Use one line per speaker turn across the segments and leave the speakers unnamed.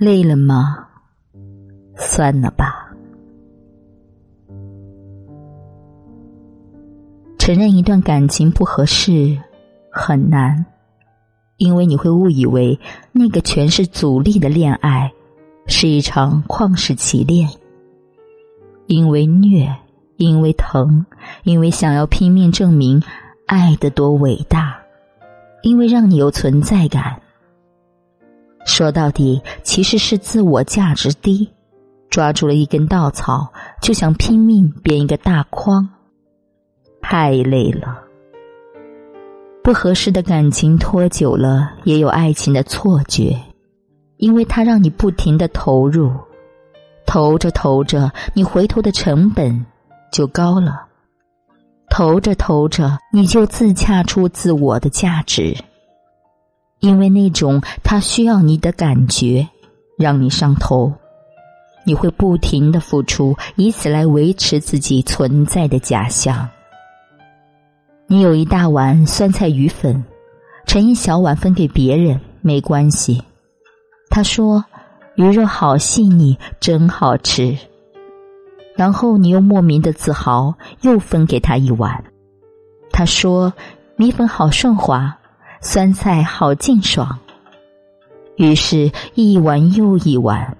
累了吗？算了吧。承认一段感情不合适很难，因为你会误以为那个全是阻力的恋爱是一场旷世奇恋。因为虐，因为疼，因为想要拼命证明爱的多伟大，因为让你有存在感。说到底，其实是自我价值低，抓住了一根稻草，就想拼命编一个大筐，太累了。不合适的感情拖久了，也有爱情的错觉，因为它让你不停的投入，投着投着，你回头的成本就高了，投着投着，你就自洽出自我的价值。因为那种他需要你的感觉，让你上头，你会不停的付出，以此来维持自己存在的假象。你有一大碗酸菜鱼粉，盛一小碗分给别人没关系。他说鱼肉好细腻，真好吃。然后你又莫名的自豪，又分给他一碗。他说米粉好顺滑。酸菜好劲爽，于是，一碗又一碗，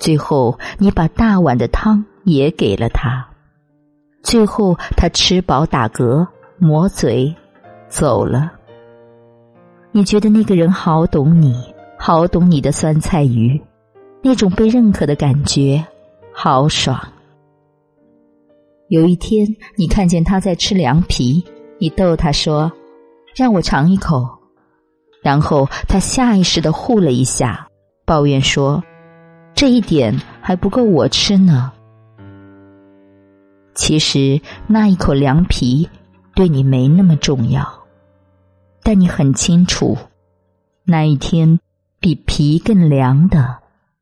最后你把大碗的汤也给了他，最后他吃饱打嗝，抹嘴走了。你觉得那个人好懂你，好懂你的酸菜鱼，那种被认可的感觉，好爽。有一天，你看见他在吃凉皮，你逗他说。让我尝一口，然后他下意识的护了一下，抱怨说：“这一点还不够我吃呢。”其实那一口凉皮对你没那么重要，但你很清楚，那一天比皮更凉的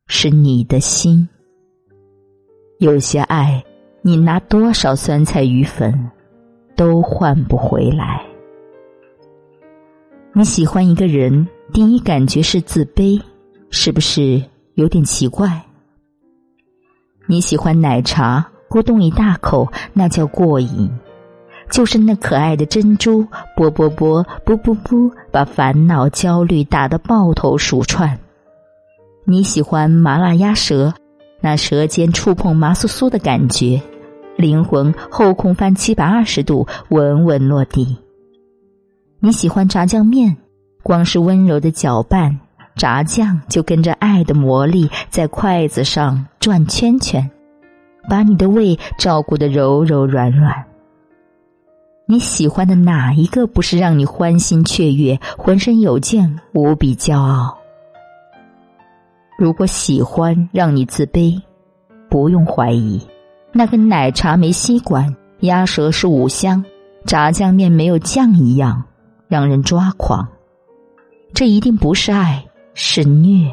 是你的心。有些爱，你拿多少酸菜鱼粉都换不回来。你喜欢一个人，第一感觉是自卑，是不是有点奇怪？你喜欢奶茶，咕咚一大口，那叫过瘾，就是那可爱的珍珠，啵啵啵，啵啵啵，把烦恼焦虑打得抱头鼠窜。你喜欢麻辣鸭舌，那舌尖触碰麻酥酥的感觉，灵魂后空翻七百二十度，稳稳落地。你喜欢炸酱面，光是温柔的搅拌，炸酱就跟着爱的魔力在筷子上转圈圈，把你的胃照顾的柔柔软软。你喜欢的哪一个不是让你欢欣雀跃、浑身有劲、无比骄傲？如果喜欢让你自卑，不用怀疑，那跟奶茶没吸管、鸭舌是五香、炸酱面没有酱一样。让人抓狂，这一定不是爱，是虐。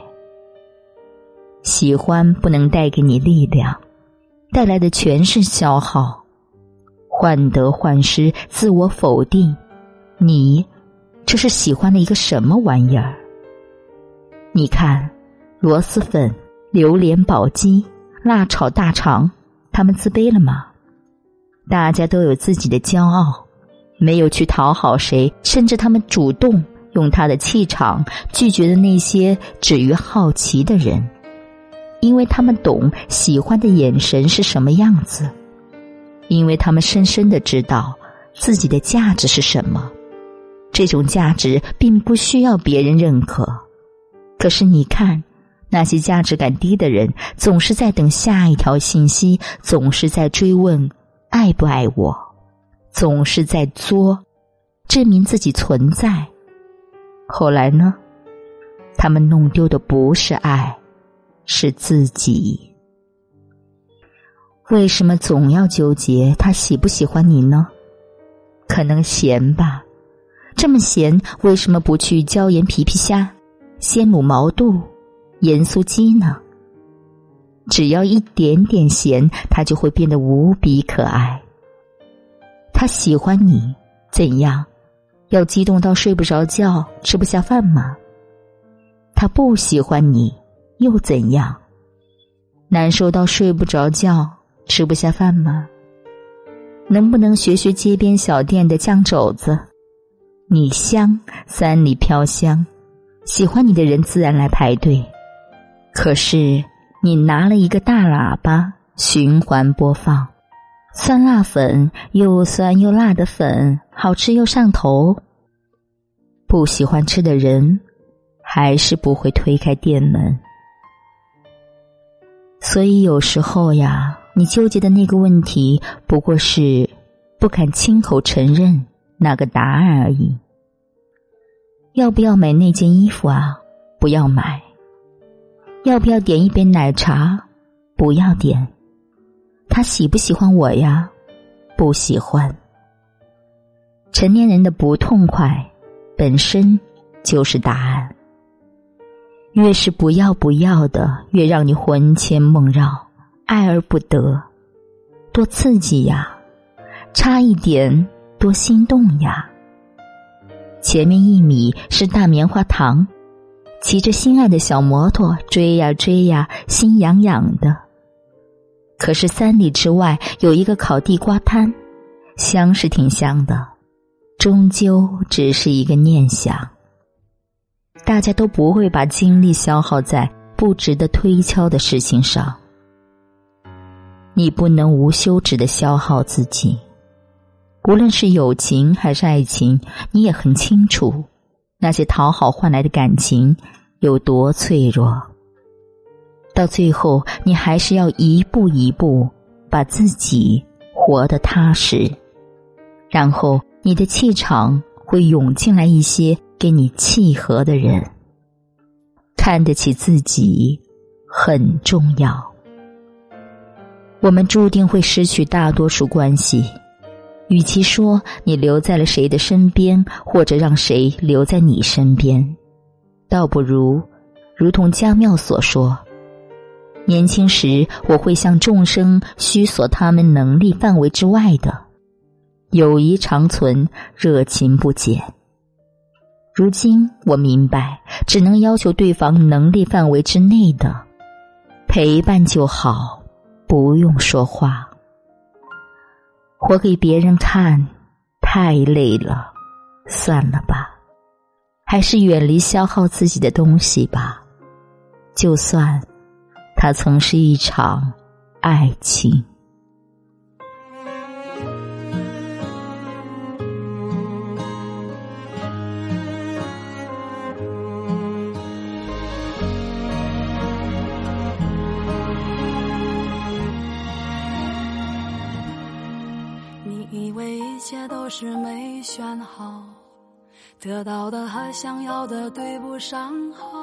喜欢不能带给你力量，带来的全是消耗，患得患失，自我否定。你这是喜欢的一个什么玩意儿？你看，螺蛳粉、榴莲宝鸡、辣炒大肠，他们自卑了吗？大家都有自己的骄傲。没有去讨好谁，甚至他们主动用他的气场拒绝的那些止于好奇的人，因为他们懂喜欢的眼神是什么样子，因为他们深深的知道自己的价值是什么，这种价值并不需要别人认可。可是你看，那些价值感低的人，总是在等下一条信息，总是在追问爱不爱我。总是在作，证明自己存在。后来呢？他们弄丢的不是爱，是自己。为什么总要纠结他喜不喜欢你呢？可能闲吧。这么闲，为什么不去椒盐皮皮虾、鲜卤毛肚、盐酥鸡呢？只要一点点咸，他就会变得无比可爱。他喜欢你怎样？要激动到睡不着觉、吃不下饭吗？他不喜欢你，又怎样？难受到睡不着觉、吃不下饭吗？能不能学学街边小店的酱肘子？你香，三里飘香，喜欢你的人自然来排队。可是你拿了一个大喇叭循环播放，酸辣粉又酸又辣的粉，好吃又上头。不喜欢吃的人，还是不会推开店门。所以有时候呀，你纠结的那个问题，不过是不敢亲口承认那个答案而已。要不要买那件衣服啊？不要买。要不要点一杯奶茶？不要点。他喜不喜欢我呀？不喜欢。成年人的不痛快。本身就是答案。越是不要不要的，越让你魂牵梦绕，爱而不得，多刺激呀！差一点，多心动呀！前面一米是大棉花糖，骑着心爱的小摩托追呀追呀，心痒痒的。可是三里之外有一个烤地瓜摊，香是挺香的。终究只是一个念想，大家都不会把精力消耗在不值得推敲的事情上。你不能无休止的消耗自己，无论是友情还是爱情，你也很清楚，那些讨好换来的感情有多脆弱。到最后，你还是要一步一步把自己活得踏实，然后。你的气场会涌进来一些跟你契合的人，看得起自己很重要。我们注定会失去大多数关系，与其说你留在了谁的身边，或者让谁留在你身边，倒不如，如同江妙所说：“年轻时我会向众生虚索他们能力范围之外的。”友谊长存，热情不减。如今我明白，只能要求对方能力范围之内的陪伴就好，不用说话。活给别人看太累了，算了吧，还是远离消耗自己的东西吧。就算它曾是一场爱情。
你以为一切都是没选好，得到的和想要的对不上号。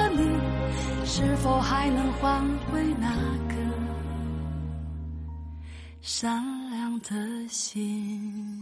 还能换回那颗善良的心？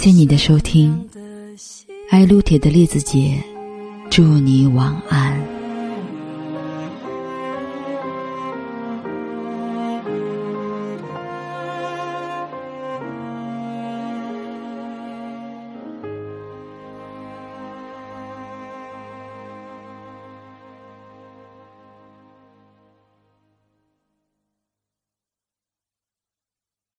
谢你的收听，爱撸铁的栗子姐，祝你晚安。